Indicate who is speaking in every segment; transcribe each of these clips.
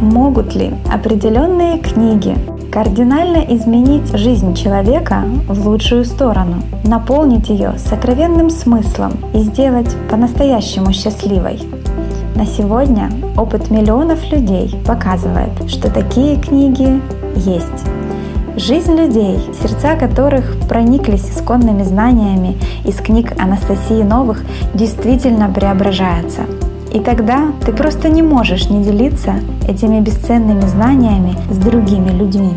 Speaker 1: Могут ли определенные книги кардинально изменить жизнь человека в лучшую сторону, наполнить ее сокровенным смыслом и сделать по-настоящему счастливой? На сегодня опыт миллионов людей показывает, что такие книги есть. Жизнь людей, сердца которых прониклись исконными знаниями из книг Анастасии Новых, действительно преображается. И тогда ты просто не можешь не делиться этими бесценными знаниями с другими людьми.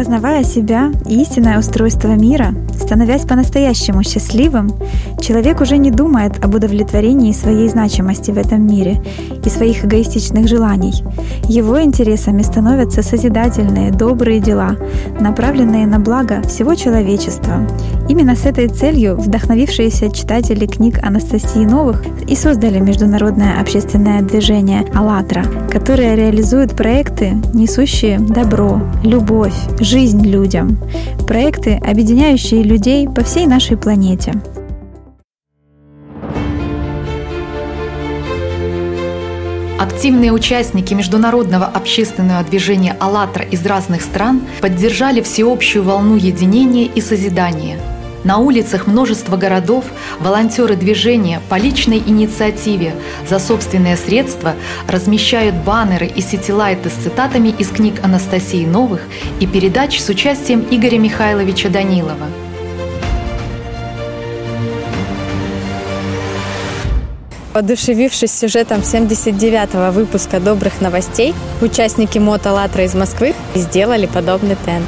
Speaker 1: Познавая себя и истинное устройство мира, становясь по-настоящему счастливым, человек уже не думает об удовлетворении своей значимости в этом мире и своих эгоистичных желаний. Его интересами становятся созидательные, добрые дела, направленные на благо всего человечества. Именно с этой целью вдохновившиеся читатели книг Анастасии Новых и создали международное общественное движение «АЛЛАТРА», которое реализует проекты, несущие добро, любовь, жизнь людям. Проекты, объединяющие людей по всей нашей планете.
Speaker 2: Активные участники международного общественного движения «АЛЛАТРА» из разных стран поддержали всеобщую волну единения и созидания – на улицах множества городов волонтеры движения по личной инициативе за собственные средства размещают баннеры и сетилайты с цитатами из книг Анастасии Новых и передач с участием Игоря Михайловича Данилова.
Speaker 3: Подушевившись сюжетом 79-го выпуска «Добрых новостей», участники «Мотолатра» из Москвы сделали подобный тент.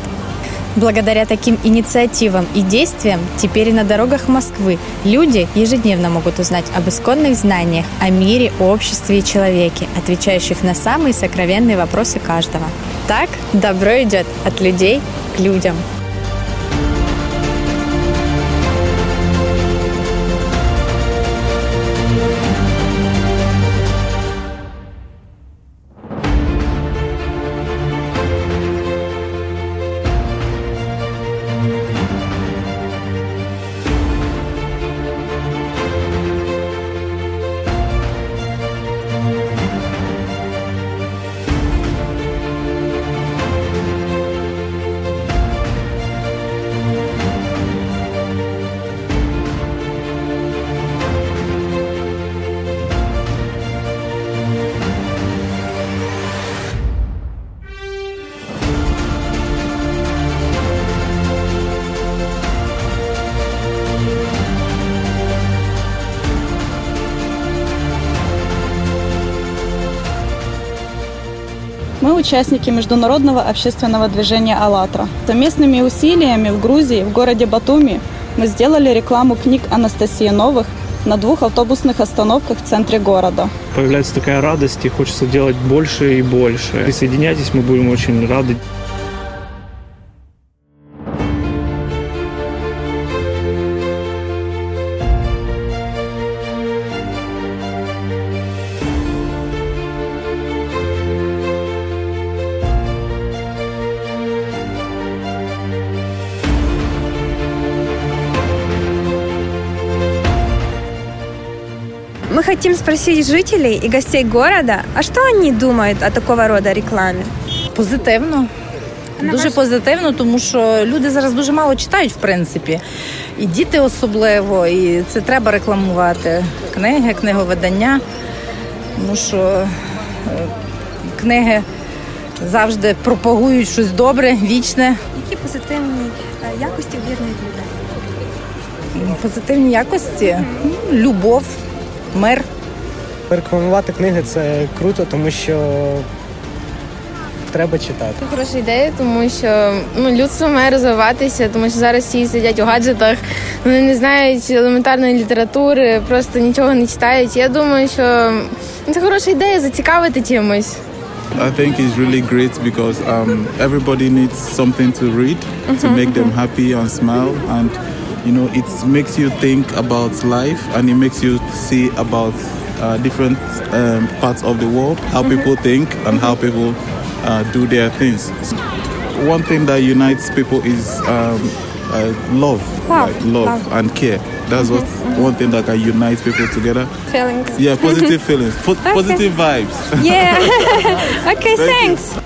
Speaker 3: Благодаря таким инициативам и действиям теперь на дорогах Москвы люди ежедневно могут узнать об исконных знаниях о мире, обществе и человеке, отвечающих на самые сокровенные вопросы каждого. Так добро идет от людей к людям.
Speaker 4: Мы участники международного общественного движения «АЛЛАТРА». Совместными усилиями в Грузии, в городе Батуми, мы сделали рекламу книг Анастасии Новых на двух автобусных остановках в центре города.
Speaker 5: Появляется такая радость и хочется делать больше и больше. Присоединяйтесь, мы будем очень рады.
Speaker 6: Хотим спросить жителей и гостей города, а что они думают о такого рода рекламі?
Speaker 7: Позитивно. Дуже позитивно, тому що люди зараз дуже мало читають, в принципі. І діти особливо, і це треба рекламувати. Книги, книговидання. Тому що е, книги завжди пропагують щось добре, вічне.
Speaker 6: Які позитивні е, якості об'єднують людей?
Speaker 7: Позитивні якості, любов, мир.
Speaker 8: Рекламувати книги це круто, тому що треба читати.
Speaker 9: Це хороша ідея, тому що ну, людство має розвиватися, тому що зараз всі сидять у гаджетах, вони не знають елементарної літератури, просто нічого не читають. Я думаю, що це хороша ідея зацікавити чимось.
Speaker 10: I think it's really great because um, everybody needs something to read to make them happy and smile and you know it makes you think about life and it makes you see about uh, different um, parts of the world how people think and how people uh, do their things. One thing that unites people is um, uh, love.
Speaker 11: Love,
Speaker 10: like love, and care. That's what one thing that can unite people together.
Speaker 11: Feelings.
Speaker 10: yeah positive feelings. Po- positive vibes.
Speaker 11: Yeah. okay,
Speaker 10: Thank
Speaker 11: thanks.
Speaker 12: Е,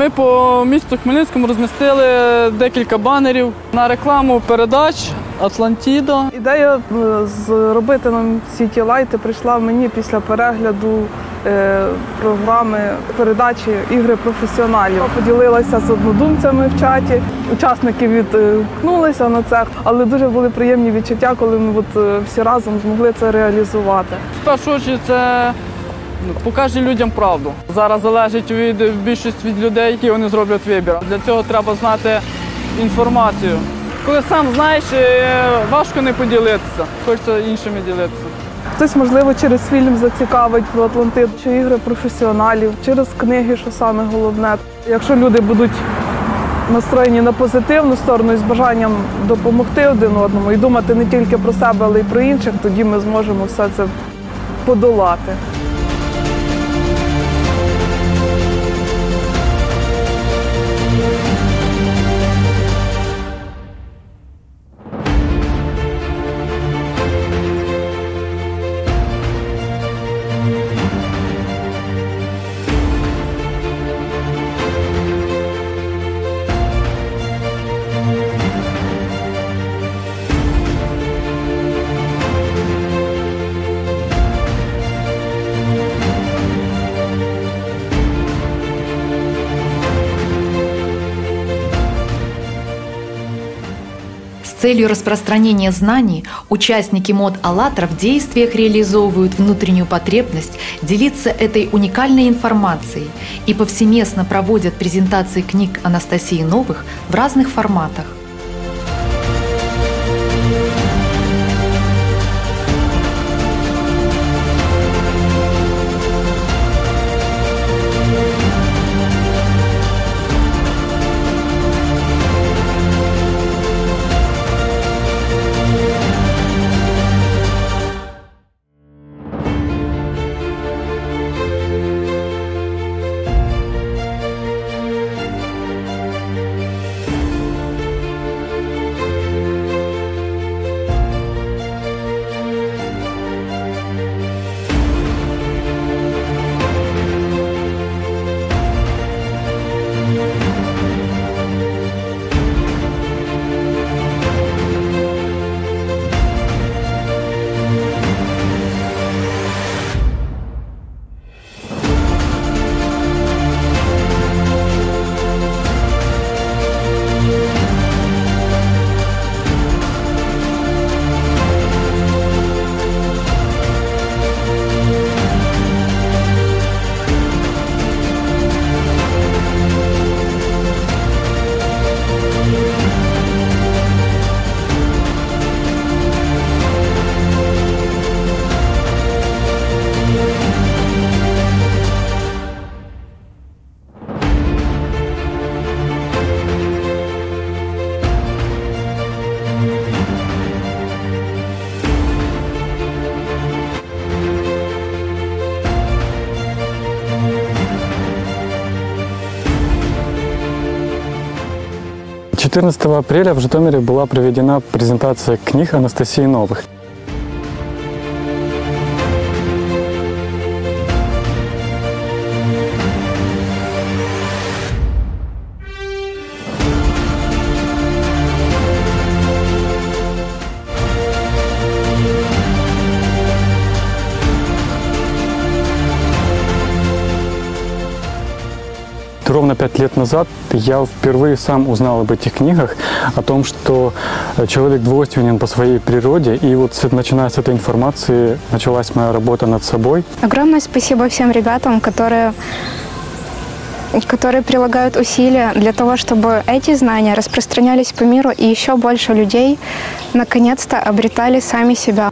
Speaker 12: Ми по місту Хмельницькому розмістили декілька банерів на рекламу передач Атлантіда. Ідея е, зробити нам ці ті лайти прийшла мені після перегляду е, програми передачі ігри професіоналів. Поділилася з однодумцями в чаті. Учасники відгукнулися на це, але дуже були приємні відчуття, коли ми от е, всі разом змогли це реалізувати. В першу чергу це Покаже людям правду. Зараз залежить від більшість від людей, які вони зроблять вибір. Для цього треба знати інформацію. Коли сам знаєш, е, важко не поділитися, хочеться іншими ділитися. Хтось, можливо, через фільм зацікавить про Атлантид, чи ігри професіоналів, через книги, що саме головне. Якщо люди будуть настроєні на позитивну сторону і з бажанням допомогти один одному і думати не тільки про себе, але й про інших, тоді ми зможемо все це подолати.
Speaker 2: Целью распространения знаний участники мод «АЛЛАТРА» в действиях реализовывают внутреннюю потребность делиться этой уникальной информацией и повсеместно проводят презентации книг Анастасии Новых в разных форматах.
Speaker 13: 14 апреля в Житомире была проведена презентация книг Анастасии Новых. Ровно пять лет назад я впервые сам узнал об этих книгах, о том, что человек двойственен по своей природе. И вот начиная с этой информации началась моя работа над собой.
Speaker 14: Огромное спасибо всем ребятам, которые которые прилагают усилия для того, чтобы эти знания распространялись по миру и еще больше людей наконец-то обретали сами себя.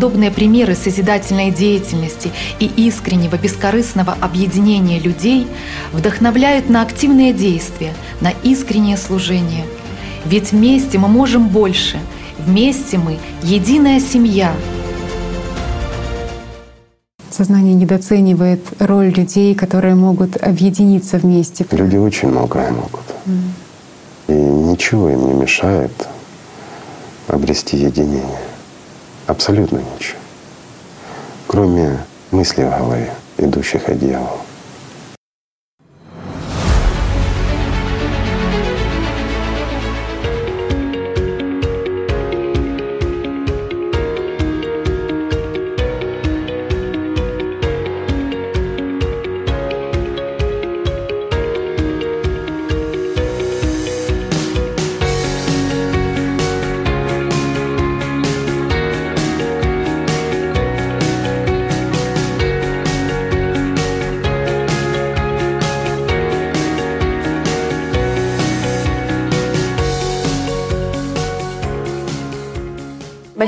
Speaker 2: Подобные примеры созидательной деятельности и искреннего бескорыстного объединения людей вдохновляют на активные действия, на искреннее служение. Ведь вместе мы можем больше, вместе мы единая семья.
Speaker 15: Сознание недооценивает роль людей, которые могут объединиться вместе.
Speaker 16: Люди очень многое могут. Mm. И ничего им не мешает обрести единение. Абсолютно ничего. Кроме мыслей в голове, идущих от дьявола.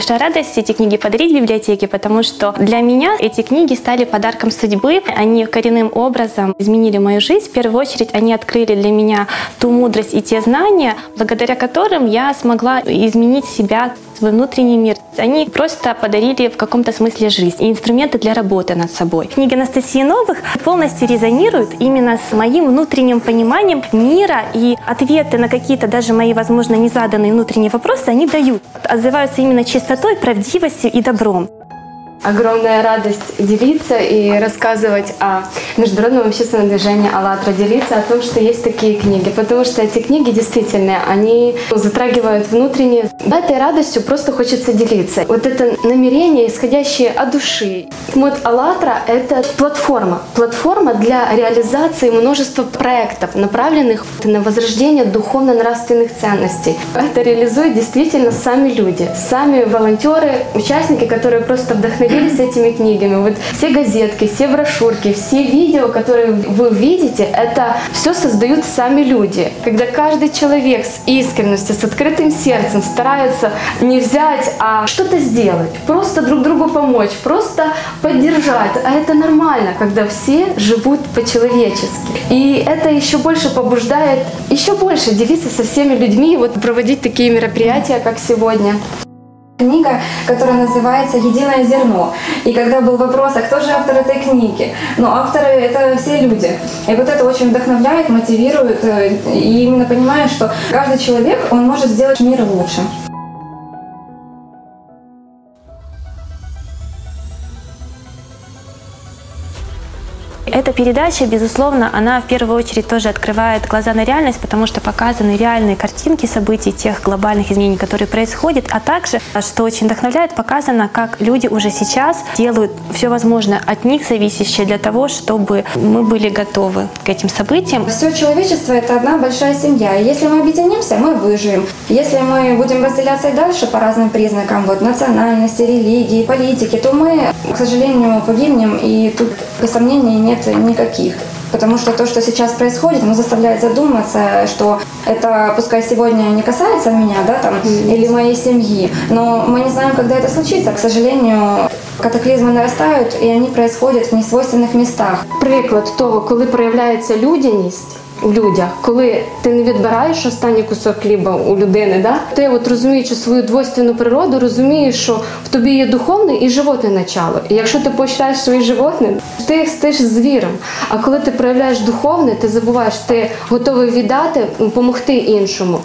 Speaker 17: Большая радость эти книги подарить библиотеке, потому что для меня эти книги стали подарком судьбы. Они коренным образом изменили мою жизнь. В первую очередь они открыли для меня ту мудрость и те знания, благодаря которым я смогла изменить себя свой внутренний мир. Они просто подарили в каком-то смысле жизнь и инструменты для работы над собой. Книги Анастасии Новых полностью резонируют именно с моим внутренним пониманием мира и ответы на какие-то даже мои, возможно, незаданные внутренние вопросы они дают. Отзываются именно чистотой, правдивостью и добром
Speaker 18: огромная радость делиться и рассказывать о международном общественном движении «АЛЛАТРА», делиться о том, что есть такие книги, потому что эти книги действительно, они затрагивают внутренние. Этой радостью просто хочется делиться. Вот это намерение, исходящее от души. Вот «АЛЛАТРА» — это платформа, платформа для реализации множества проектов, направленных на возрождение духовно-нравственных ценностей. Это реализуют действительно сами люди, сами волонтеры, участники, которые просто вдохновляют делились этими книгами. Вот все газетки, все брошюрки, все видео, которые вы видите, это все создают сами люди. Когда каждый человек с искренностью, с открытым сердцем старается не взять, а что-то сделать, просто друг другу помочь, просто поддержать. А это нормально, когда все живут по-человечески. И это еще больше побуждает еще больше делиться со всеми людьми, вот проводить такие мероприятия, как сегодня
Speaker 19: книга, которая называется «Единое зерно». И когда был вопрос, а кто же автор этой книги? Ну, авторы — это все люди. И вот это очень вдохновляет, мотивирует. Э, и именно понимаешь, что каждый человек, он может сделать мир лучше.
Speaker 17: Эта передача, безусловно, она в первую очередь тоже открывает глаза на реальность, потому что показаны реальные картинки событий тех глобальных изменений, которые происходят, а также, что очень вдохновляет, показано, как люди уже сейчас делают все возможное от них зависящее для того, чтобы мы были готовы к этим событиям.
Speaker 19: Все человечество – это одна большая семья. И если мы объединимся, мы выживем. Если мы будем разделяться и дальше по разным признакам, вот национальности, религии, политики, то мы, к сожалению, погибнем, и тут сомнений нет никаких. Потому что то, что сейчас происходит, оно заставляет задуматься, что это, пускай сегодня не касается меня, да, там, mm-hmm. или моей семьи, но мы не знаем, когда это случится. К сожалению, катаклизмы нарастают, и они происходят в несвойственных местах.
Speaker 18: Приклад того, коли проявляється людяність, в людях, коли ти не відбираєш останній кусок хліба у людини, да? ти от розуміючи свою двойственну природу, розумієш, що в тобі є духовне і животне начало. І якщо ти почитаєш своє животне, ти стиш звіром. А коли ти проявляєш духовне, ти забуваєш, ти готовий віддати, допомогти іншому.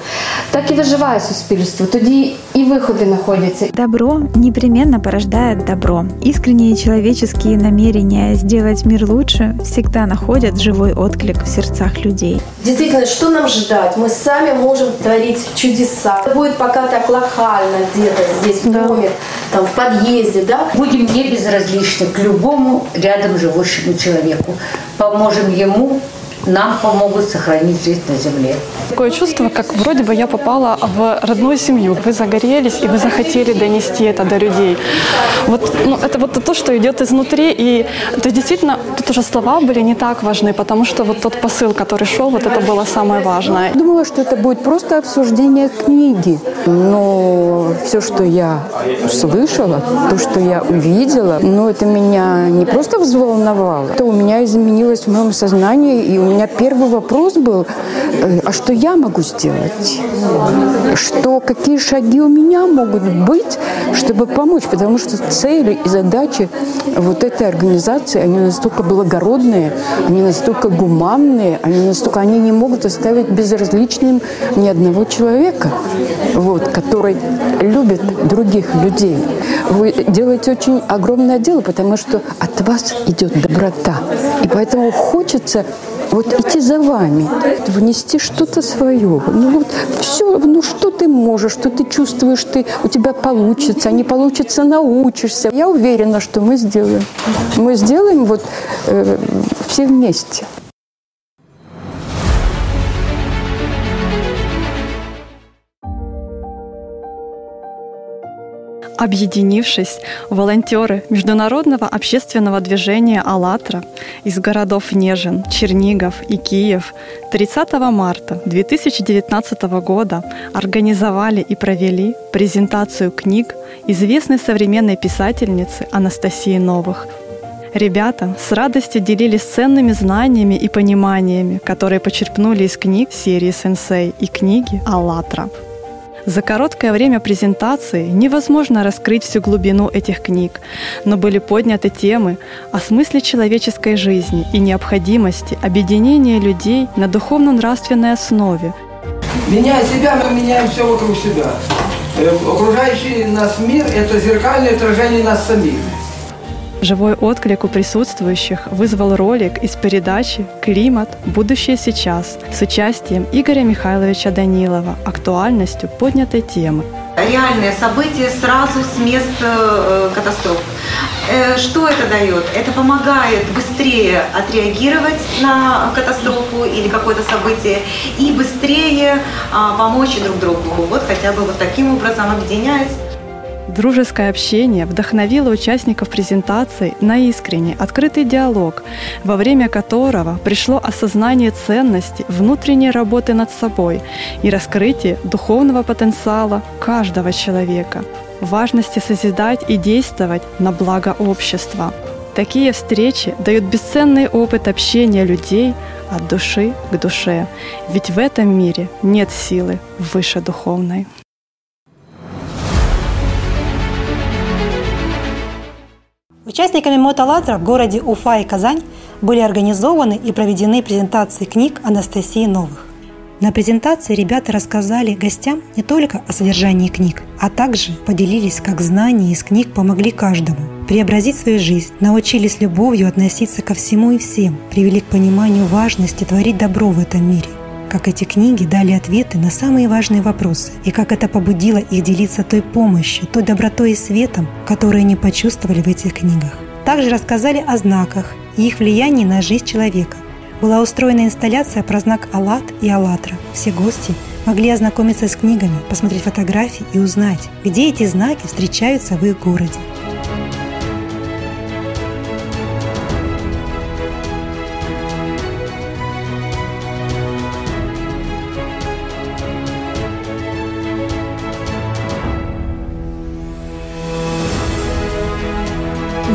Speaker 18: Так і виживає суспільство. Тоді и выходы находятся.
Speaker 1: Добро непременно порождает добро. Искренние человеческие намерения сделать мир лучше всегда находят живой отклик в сердцах людей людей.
Speaker 20: Действительно, что нам ждать? Мы сами можем творить чудеса. Это будет пока так локально где-то здесь, в да. доме, там, в подъезде, да?
Speaker 21: Будем не безразличны к любому рядом живущему человеку. Поможем ему нам помогут сохранить жизнь на Земле.
Speaker 22: Такое чувство, как вроде бы я попала в родную семью. Вы загорелись, и вы захотели донести это до людей. Вот, ну, это вот то, что идет изнутри. И то действительно, тут уже слова были не так важны, потому что вот тот посыл, который шел, вот это было самое важное.
Speaker 23: Думала, что это будет просто обсуждение книги. Но все, что я слышала, то, что я увидела, ну, это меня не просто взволновало, это у меня изменилось в моем сознании, и у меня меня первый вопрос был, э, а что я могу сделать? Что, какие шаги у меня могут быть, чтобы помочь? Потому что цели и задачи вот этой организации, они настолько благородные, они настолько гуманные, они настолько, они не могут оставить безразличным ни одного человека, вот, который любит других людей. Вы делаете очень огромное дело, потому что от вас идет доброта. И поэтому хочется вот идти за вами, внести что-то свое. Ну вот все, ну что ты можешь, что ты чувствуешь, ты, у тебя получится, не получится, научишься. Я уверена, что мы сделаем. Мы сделаем вот э, все вместе.
Speaker 22: Объединившись, волонтеры Международного общественного движения «АЛЛАТРА» из городов Нежин, Чернигов и Киев 30 марта 2019 года организовали и провели презентацию книг известной современной писательницы Анастасии Новых. Ребята с радостью делились ценными знаниями и пониманиями, которые почерпнули из книг серии «Сенсей» и книги «АЛЛАТРА». За короткое время презентации невозможно раскрыть всю глубину этих книг, но были подняты темы о смысле человеческой жизни и необходимости объединения людей на духовно-нравственной основе.
Speaker 24: Меняя себя, мы меняем все вокруг себя. Э, окружающий нас мир – это зеркальное отражение нас самих.
Speaker 22: Живой отклик у присутствующих вызвал ролик из передачи «Климат. Будущее сейчас» с участием Игоря Михайловича Данилова, актуальностью поднятой темы.
Speaker 25: Реальные события сразу с мест э, катастроф. Э, что это дает? Это помогает быстрее отреагировать на катастрофу или какое-то событие и быстрее а, помочь друг другу. Вот хотя бы вот таким образом объединяясь.
Speaker 22: Дружеское общение вдохновило участников презентации на искренний, открытый диалог, во время которого пришло осознание ценности внутренней работы над собой и раскрытие духовного потенциала каждого человека, важности созидать и действовать на благо общества. Такие встречи дают бесценный опыт общения людей от души к душе, ведь в этом мире нет силы выше духовной.
Speaker 26: Участниками мотолатра в городе Уфа и Казань были организованы и проведены презентации книг Анастасии Новых. На презентации ребята рассказали гостям не только о содержании книг, а также поделились, как знания из книг помогли каждому преобразить свою жизнь, научились любовью относиться ко всему и всем, привели к пониманию важности творить добро в этом мире. Как эти книги дали ответы на самые важные вопросы, и как это побудило их делиться той помощью, той добротой и светом, которые они почувствовали в этих книгах. Также рассказали о знаках и их влиянии на жизнь человека, была устроена инсталляция про знак «АЛЛАТ» и «АЛЛАТРА». Все гости могли ознакомиться с книгами, посмотреть фотографии и узнать, где эти знаки встречаются в их городе.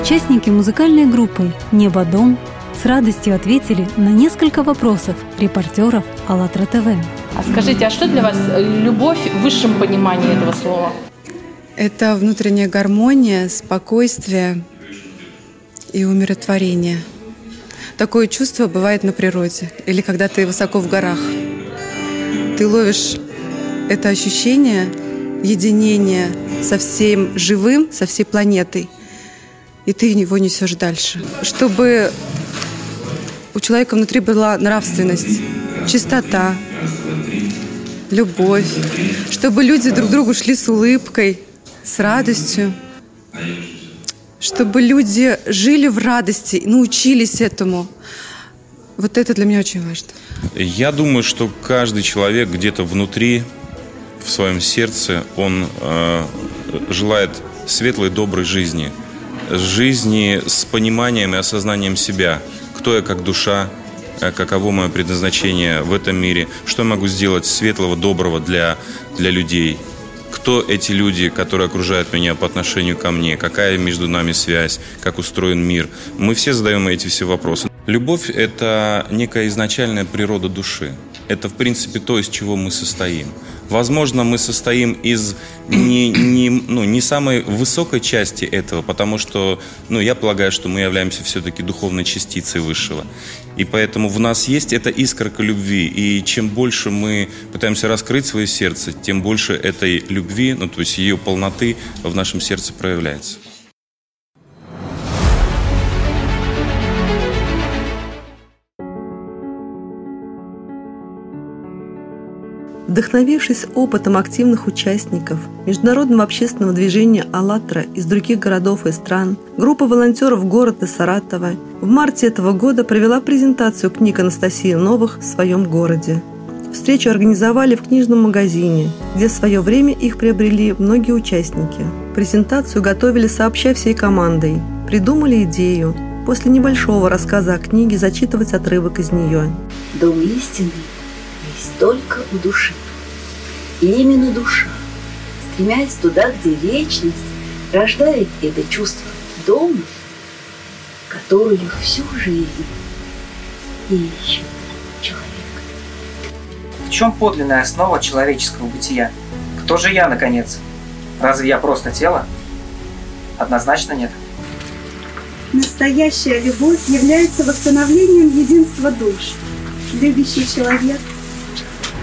Speaker 27: Участники музыкальной группы «Небо дом» с радостью ответили на несколько вопросов репортеров АЛЛАТРА ТВ.
Speaker 28: А скажите, а что для вас любовь в высшем понимании этого слова?
Speaker 29: Это внутренняя гармония, спокойствие и умиротворение. Такое чувство бывает на природе или когда ты высоко в горах. Ты ловишь это ощущение единения со всем живым, со всей планетой, и ты его несешь дальше. Чтобы у человека внутри была нравственность, чистота, любовь, чтобы люди друг другу шли с улыбкой, с радостью, чтобы люди жили в радости научились этому. Вот это для меня очень важно.
Speaker 30: Я думаю, что каждый человек где-то внутри, в своем сердце, он э, желает светлой, доброй жизни. Жизни с пониманием и осознанием себя – кто я как душа, э, каково мое предназначение в этом мире, что я могу сделать светлого, доброго для, для людей, кто эти люди, которые окружают меня по отношению ко мне, какая между нами связь, как устроен мир. Мы все задаем эти все вопросы. Любовь – это некая изначальная природа души. Это, в принципе, то, из чего мы состоим. Возможно, мы состоим из не, не, ну, не самой высокой части этого, потому что, ну, я полагаю, что мы являемся все-таки духовной частицей высшего. И поэтому в нас есть эта искорка любви. И чем больше мы пытаемся раскрыть свое сердце, тем больше этой любви, ну, то есть ее полноты в нашем сердце проявляется.
Speaker 31: Вдохновившись опытом активных участников международного общественного движения «АЛЛАТРА» из других городов и стран, группа волонтеров города Саратова в марте этого года провела презентацию книг Анастасии Новых в своем городе. Встречу организовали в книжном магазине, где в свое время их приобрели многие участники. Презентацию готовили сообща всей командой. Придумали идею после небольшого рассказа о книге зачитывать отрывок из нее.
Speaker 32: Дом истины только у души. И именно душа, стремясь туда, где вечность, рождает это чувство дома, которую всю жизнь ищет человек.
Speaker 33: В чем подлинная основа человеческого бытия? Кто же я, наконец? Разве я просто тело? Однозначно нет.
Speaker 34: Настоящая любовь является восстановлением единства душ. Любящий человек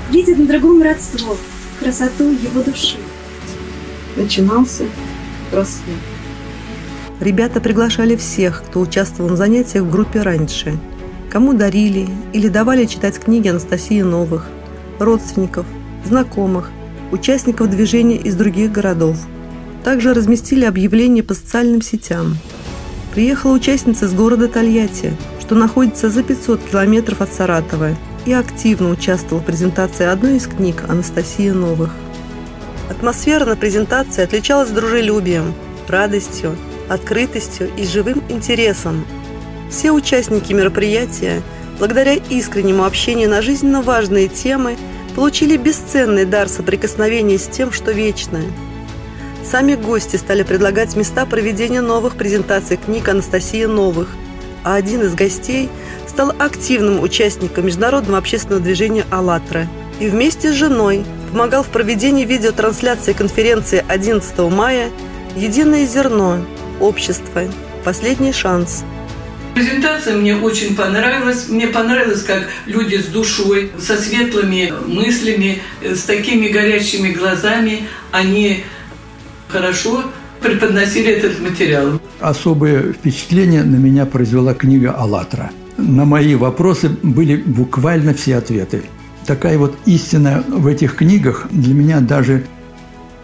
Speaker 34: видит на другом родство, красоту его души.
Speaker 31: Начинался рассвет. Ребята приглашали всех, кто участвовал в занятиях в группе раньше. Кому дарили или давали читать книги Анастасии Новых, родственников, знакомых, участников движения из других городов. Также разместили объявления по социальным сетям. Приехала участница из города Тольятти, что находится за 500 километров от Саратова – и активно участвовал в презентации одной из книг Анастасии Новых. Атмосфера на презентации отличалась дружелюбием, радостью, открытостью и живым интересом. Все участники мероприятия, благодаря искреннему общению на жизненно важные темы, получили бесценный дар соприкосновения с тем, что вечное. Сами гости стали предлагать места проведения новых презентаций книг Анастасии Новых, а один из гостей – стал активным участником международного общественного движения «АЛЛАТРА» и вместе с женой помогал в проведении видеотрансляции конференции 11 мая «Единое зерно. Общество. Последний шанс».
Speaker 35: Презентация мне очень понравилась. Мне понравилось, как люди с душой, со светлыми мыслями, с такими горящими глазами, они хорошо преподносили этот материал.
Speaker 36: Особое впечатление на меня произвела книга «АЛЛАТРА». На мои вопросы были буквально все ответы. Такая вот истина в этих книгах для меня даже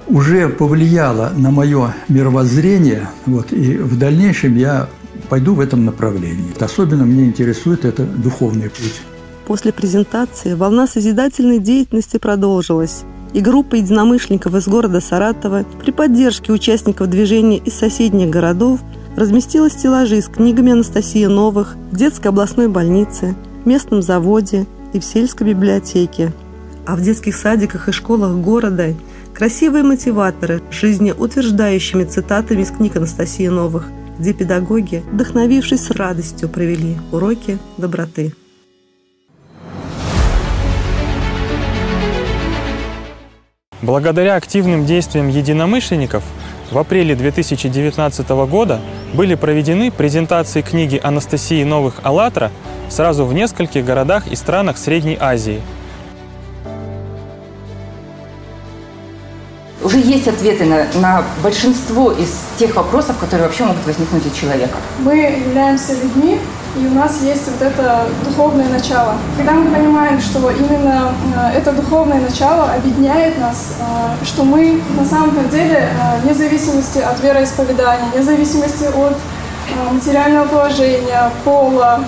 Speaker 36: уже повлияла на мое мировоззрение, вот, и в дальнейшем я пойду в этом направлении. Особенно мне интересует это духовный путь.
Speaker 31: После презентации волна созидательной деятельности продолжилась, и группа единомышленников из города Саратова при поддержке участников движения из соседних городов разместила стеллажи с книгами Анастасии Новых в детской областной больнице, местном заводе и в сельской библиотеке. А в детских садиках и школах города красивые мотиваторы с жизнеутверждающими цитатами из книг Анастасии Новых – где педагоги, вдохновившись радостью, провели уроки доброты.
Speaker 37: Благодаря активным действиям единомышленников в апреле 2019 года были проведены презентации книги Анастасии Новых «АЛЛАТРА» сразу в нескольких городах и странах Средней Азии –
Speaker 38: уже есть ответы на, на большинство из тех вопросов, которые вообще могут возникнуть у человека.
Speaker 39: Мы являемся людьми, и у нас есть вот это духовное начало. Когда мы понимаем, что именно э, это духовное начало объединяет нас, э, что мы на самом деле, э, вне зависимости от вероисповедания, вне зависимости от материального положения, пола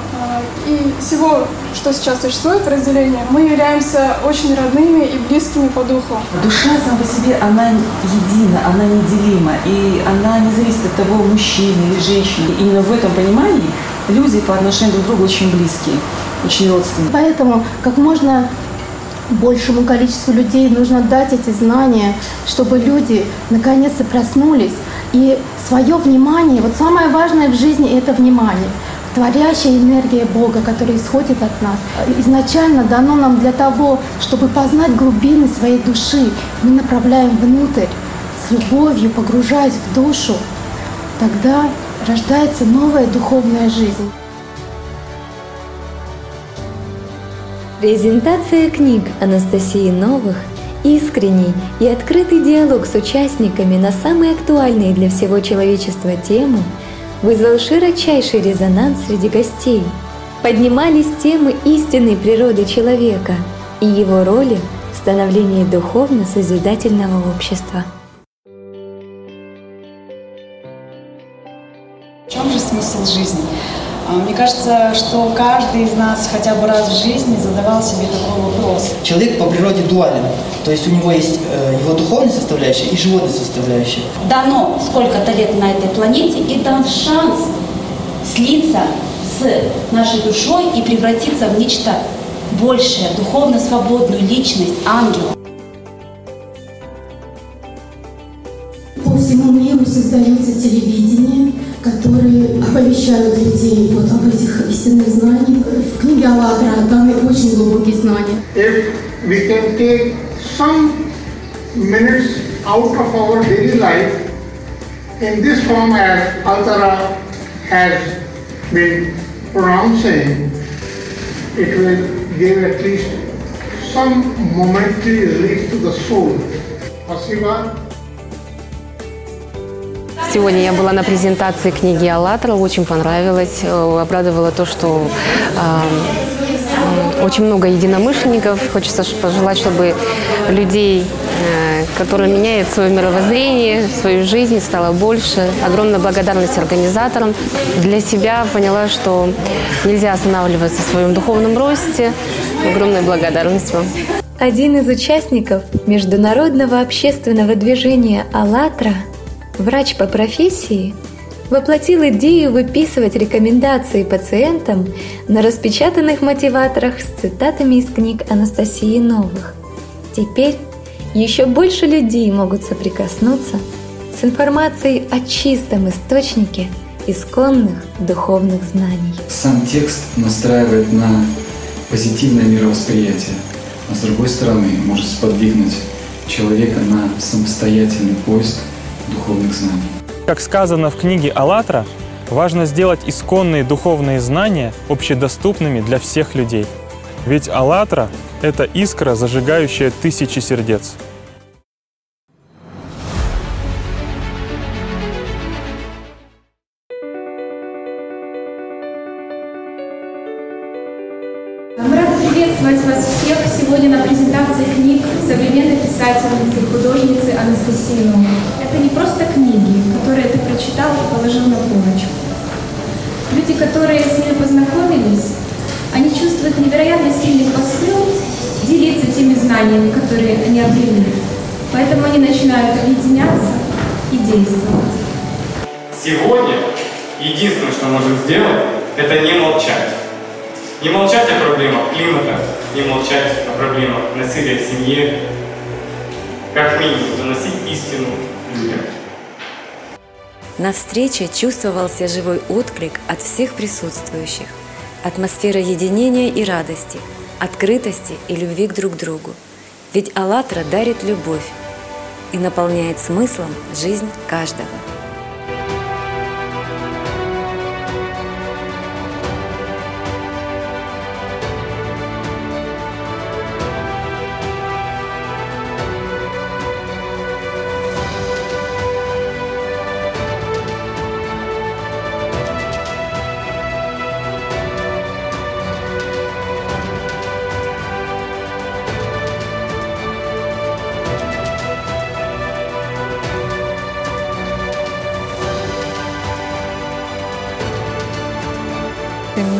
Speaker 39: и всего, что сейчас существует в разделении, мы являемся очень родными и близкими по духу.
Speaker 40: Душа сама по себе, она едина, она неделима, и она не зависит от того, мужчины или женщины. И именно в этом понимании люди по отношению друг к другу очень близкие, очень родственные.
Speaker 41: Поэтому как можно большему количеству людей нужно дать эти знания, чтобы люди наконец-то проснулись и свое внимание, вот самое важное в жизни – это внимание. Творящая энергия Бога, которая исходит от нас, изначально дано нам для того, чтобы познать глубины своей души. Мы направляем внутрь, с любовью погружаясь в душу, тогда рождается новая духовная жизнь.
Speaker 42: Презентация книг Анастасии Новых искренний и открытый диалог с участниками на самые актуальные для всего человечества темы вызвал широчайший резонанс среди гостей. Поднимались темы истинной природы человека и его роли в становлении духовно-созидательного общества.
Speaker 43: Смысл жизни? А, мне кажется, что каждый из нас хотя бы раз в жизни задавал себе такой вопрос.
Speaker 44: Человек по природе дуален, то есть у него есть э, его духовная составляющая и животная составляющая.
Speaker 45: Дано сколько-то лет на этой планете и дан шанс слиться с нашей душой и превратиться в нечто большее, духовно свободную личность, ангела.
Speaker 41: По всему миру создается телевидение, которые оповещают людей вот об этих истинных знаниях. В книге Аллатра даны очень глубокие знания.
Speaker 46: If we can take some minutes out of our daily life in this form as Altara has been pronouncing, it will give at least some momentary relief to the soul. Спасибо.
Speaker 18: Сегодня я была на презентации книги «АЛЛАТРА», очень понравилось. Э, обрадовало то, что э, очень много единомышленников. Хочется пожелать, чтобы людей, э, которые меняют свое мировоззрение, свою жизнь, стало больше. Огромная благодарность организаторам. Для себя поняла, что нельзя останавливаться в своем духовном росте. Огромная благодарность вам.
Speaker 42: Один из участников международного общественного движения «АЛЛАТРА» врач по профессии, воплотил идею выписывать рекомендации пациентам на распечатанных мотиваторах с цитатами из книг Анастасии Новых. Теперь еще больше людей могут соприкоснуться с информацией о чистом источнике исконных духовных знаний.
Speaker 47: Сам текст настраивает на позитивное мировосприятие, а с другой стороны может сподвигнуть человека на самостоятельный поиск духовных знаний.
Speaker 37: Как сказано в книге «АЛЛАТРА»,
Speaker 48: Важно сделать исконные духовные знания общедоступными для всех людей. Ведь «АЛЛАТРА» — это искра, зажигающая тысячи сердец.
Speaker 49: Приветствовать вас всех сегодня на презентации книг современной писательницы и художницы Анастасии Новой. Это не просто книги, которые ты прочитал и положил на полочку. Люди, которые с ними познакомились, они чувствуют невероятно сильный посыл делиться теми знаниями, которые они обрели. Поэтому они начинают объединяться и действовать.
Speaker 37: Сегодня единственное, что можем сделать, это не молчать. Не молчать о проблемах климата, не молчать о проблемах насилия в семье, как минимум доносить истину людям.
Speaker 42: На встрече чувствовался живой отклик от всех присутствующих. Атмосфера единения и радости, открытости и любви к друг другу. Ведь «АЛЛАТРА» дарит любовь и наполняет смыслом жизнь каждого.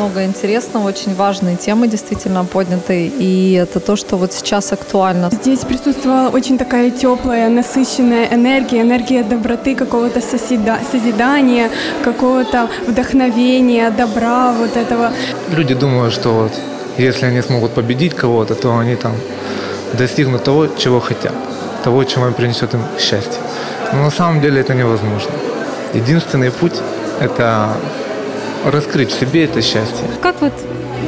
Speaker 50: Много интересного, очень важные темы действительно подняты. И это то, что вот сейчас актуально.
Speaker 39: Здесь присутствовала очень такая теплая, насыщенная энергия, энергия доброты, какого-то соседа- созидания, какого-то вдохновения, добра, вот этого.
Speaker 51: Люди думают, что вот если они смогут победить кого-то, то они там достигнут того, чего хотят, того, чего им принесет им счастье. Но на самом деле это невозможно. Единственный путь – это раскрыть в себе это счастье.
Speaker 52: Как вот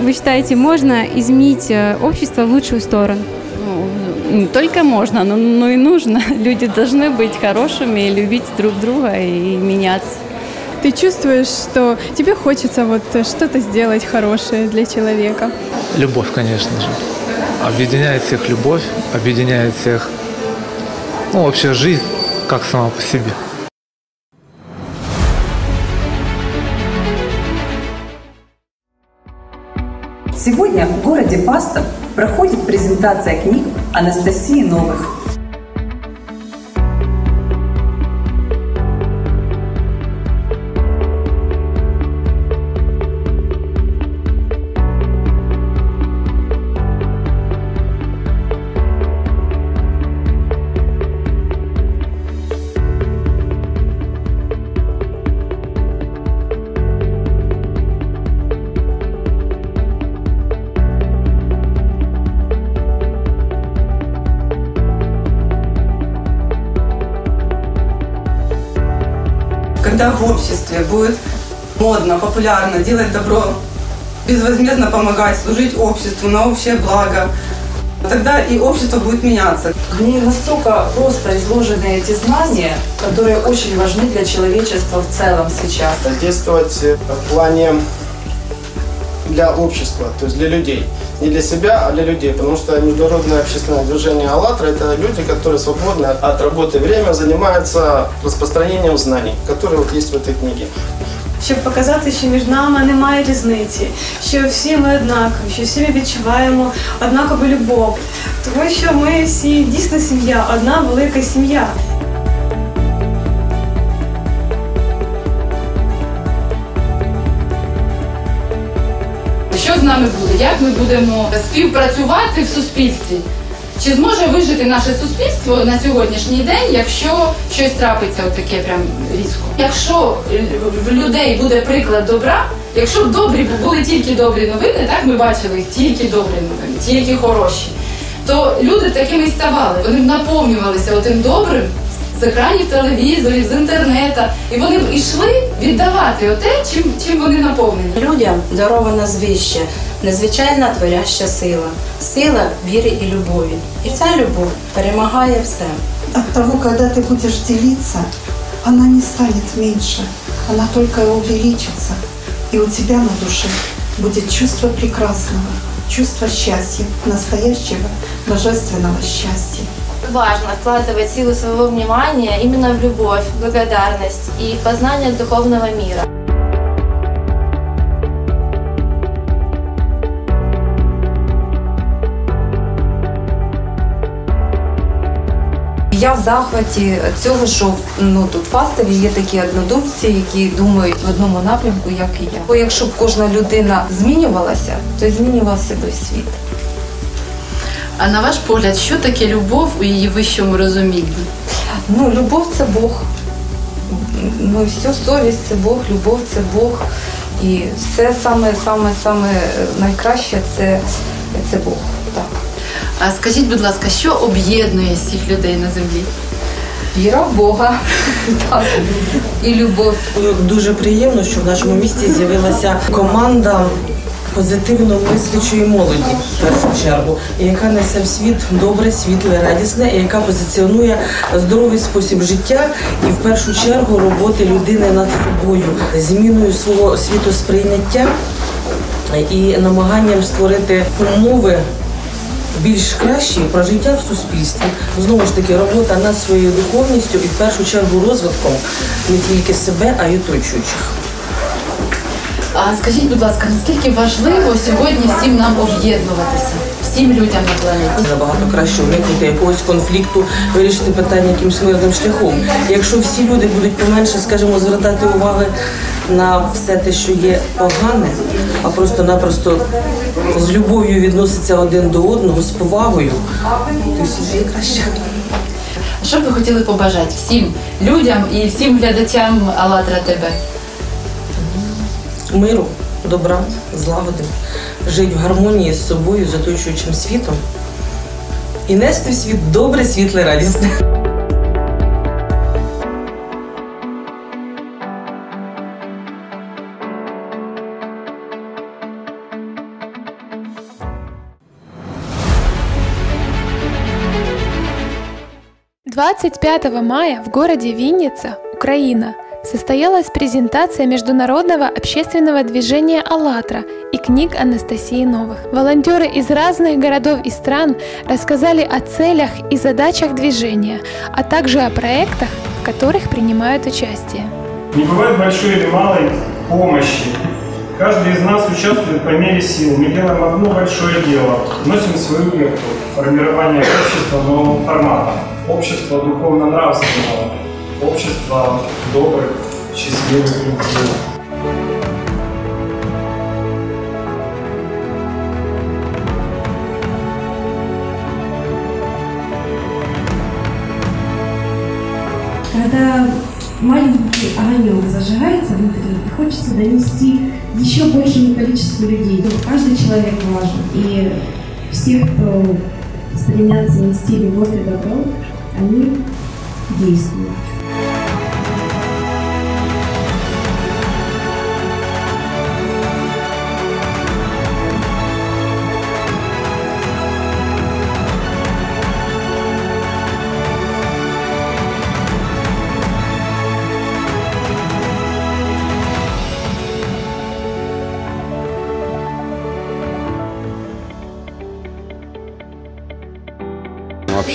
Speaker 52: вы считаете, можно изменить э, общество в лучшую сторону?
Speaker 53: Не только можно, но, но и нужно. Люди должны быть хорошими, любить друг друга и меняться.
Speaker 39: Ты чувствуешь, что тебе хочется вот что-то сделать хорошее для человека.
Speaker 51: Любовь, конечно же. Объединяет всех любовь, объединяет всех, ну, вообще жизнь как сама по себе.
Speaker 54: Сегодня в городе Фастов проходит презентация книг Анастасии Новых.
Speaker 29: Обществе будет модно, популярно делать добро, безвозмездно помогать, служить обществу на общее благо, тогда и общество будет меняться.
Speaker 55: В ней настолько просто изложены эти знания, которые очень важны для человечества в целом сейчас.
Speaker 36: Действовать в плане для общества, то есть для людей Не для себя, а для людей. Потому что международное общественное движение «АЛЛАТРА» – это люди, которые свободно от работы время занимаются распространением знаний, которые вот есть в этой книге.
Speaker 56: Щоб показати, що між нами немає різниці, що всі ми однакові, що всі ми відчуваємо однакову любов, тому що ми всі дійсно сім'я, одна велика сім'я.
Speaker 57: Нами буде? Як ми будемо співпрацювати в суспільстві? Чи зможе вижити наше суспільство на сьогоднішній день, якщо щось трапиться отаке прям різко? Якщо в людей буде приклад добра, якщо б добрі були тільки добрі новини, так ми бачили тільки добрі новини, тільки хороші, то люди такими і ставали. Вони б наповнювалися отим добрим з екранів телевізорів, з інтернету, і вони б ішли віддавати оте, чим, чим вони наповнені.
Speaker 58: Людям дарована звище, незвичайна творяща сила, сила віри і любові. І ця любов перемагає все.
Speaker 59: От того, когда ты будешь делиться,
Speaker 60: она не станет меньше, она только увеличится. И у тебя на душе будет чувство прекрасного, чувство счастья, настоящего божественного счастья.
Speaker 18: Важно вкладывать силу своего внимания именно в любовь, благодарность и познание духовного мира.
Speaker 61: Я в захваті цього, що ну тут фастові є такі однодумці, які думають в одному напрямку, як і я. Бо якщо б кожна людина змінювалася, то змінювався би світ.
Speaker 62: А на ваш погляд, що таке любов у її вищому розумінні?
Speaker 61: Ну, любов це Бог. Ну, все, совість це Бог, любов це Бог. І все саме, саме, саме найкраще це, це Бог. Так.
Speaker 62: А скажіть, будь ласка, що об'єднує всіх людей на землі?
Speaker 61: Віра в Бога так. і любов.
Speaker 35: Дуже приємно, що в нашому місті з'явилася команда позитивно мислячої молоді в першу чергу, яка несе в світ добре, світле, радісне, і яка позиціонує здоровий спосіб життя і в першу чергу роботи людини над собою, зміною свого світосприйняття і намаганням створити умови більш кращі про життя в суспільстві. Знову ж таки, робота над своєю духовністю і в першу чергу розвитком не тільки себе, а й оточуючих.
Speaker 62: А скажіть, будь ласка, наскільки важливо сьогодні всім нам об'єднуватися, всім людям на планеті?
Speaker 35: Набагато краще уникнути якогось конфлікту, вирішити питання якимось мирним шляхом. Якщо всі люди будуть поменше, скажімо, звертати уваги на все те, що є погане, а просто-напросто з любов'ю відноситься один до одного, з повагою, то все буде краще.
Speaker 62: Що б ви хотіли побажати всім людям і всім глядачам АЛЛАТРА ТБ?
Speaker 35: Миру, добра, злагоди, жити в гармонії з собою, з оточуючим світом і нести в світ добре, світле, радісне.
Speaker 63: – 25 мая в городе Винница, Украина, состоялась презентация международного общественного движения «АЛЛАТРА» и книг Анастасии Новых. Волонтеры из разных городов и стран рассказали о целях и задачах движения, а также о проектах, в которых принимают участие.
Speaker 37: Не бывает большой или малой помощи. Каждый из нас участвует по мере сил. Мы делаем одно большое дело, вносим свою лепту в формирование общества нового формата, общества духовно-нравственного, общества добрых, счастливых людей.
Speaker 45: Когда маленький огонек зажигается внутри, и хочется донести еще большему количеству людей. Каждый человек важен. И все, кто стремятся нести любовь и добро, они действуют.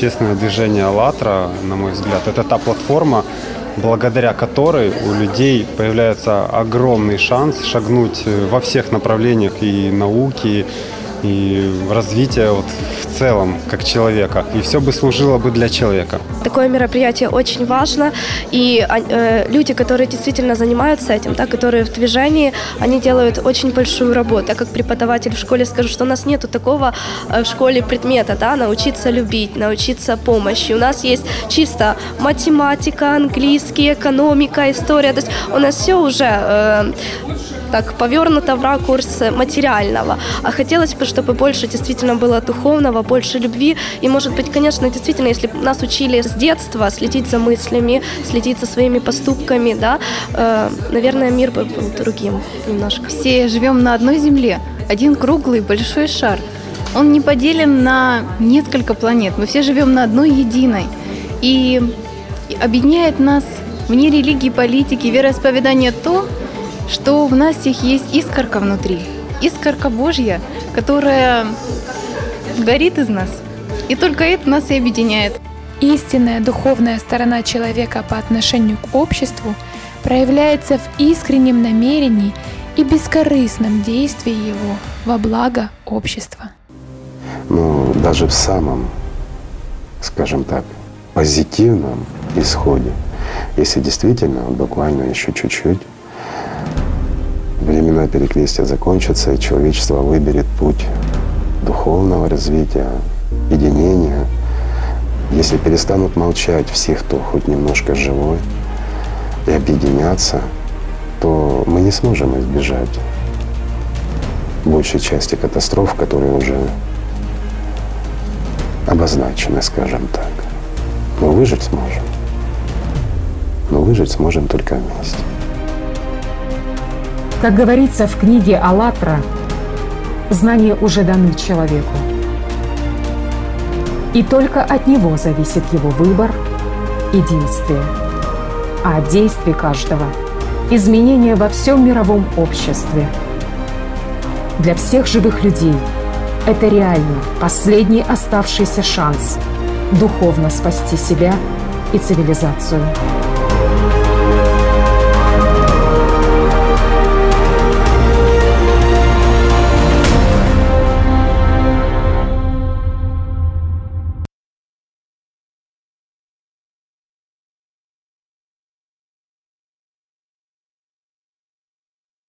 Speaker 36: Общественное движение «АЛЛАТРА», на мой взгляд, это та платформа, благодаря которой у людей появляется огромный шанс шагнуть во всех направлениях и науки, и развития вот целом как человека. И все бы служило бы для человека.
Speaker 39: Такое мероприятие очень важно, и э, люди, которые действительно занимаются этим, да, которые в движении, они делают очень большую работу. Я как преподаватель в школе скажу, что у нас нету такого э, в школе предмета, да, научиться любить, научиться помощи. У нас есть чисто математика, английский, экономика, история. То есть у нас все уже э, так повернуто в ракурс материального. А хотелось бы, чтобы больше действительно было духовного, больше любви. И, может быть, конечно, действительно, если нас учили с детства следить за мыслями, следить за своими поступками, да, э, наверное, мир бы был другим немножко.
Speaker 64: Все живем на одной земле, один круглый большой шар. Он не поделен на несколько планет. Мы все живем на одной единой. И объединяет нас
Speaker 65: вне религии, политики, вероисповедания то, что в нас всех есть искорка внутри. Искорка Божья, которая горит из нас. И только это нас и объединяет.
Speaker 63: Истинная духовная сторона человека по отношению к обществу проявляется в искреннем намерении и бескорыстном действии его во благо общества.
Speaker 66: Но даже в самом, скажем так, позитивном исходе, если действительно буквально еще чуть-чуть времена перекрестия закончатся, и человечество выберет путь духовного развития, единения, если перестанут молчать всех, кто хоть немножко живой, и объединяться, то мы не сможем избежать большей части катастроф, которые уже обозначены, скажем так. Но выжить сможем. Но выжить сможем только вместе.
Speaker 67: Как говорится в книге «АЛЛАТРА», знания уже даны человеку. И только от него зависит его выбор и действие. А от действий каждого – изменения во всем мировом обществе. Для всех живых людей это реально последний оставшийся шанс духовно спасти себя и цивилизацию.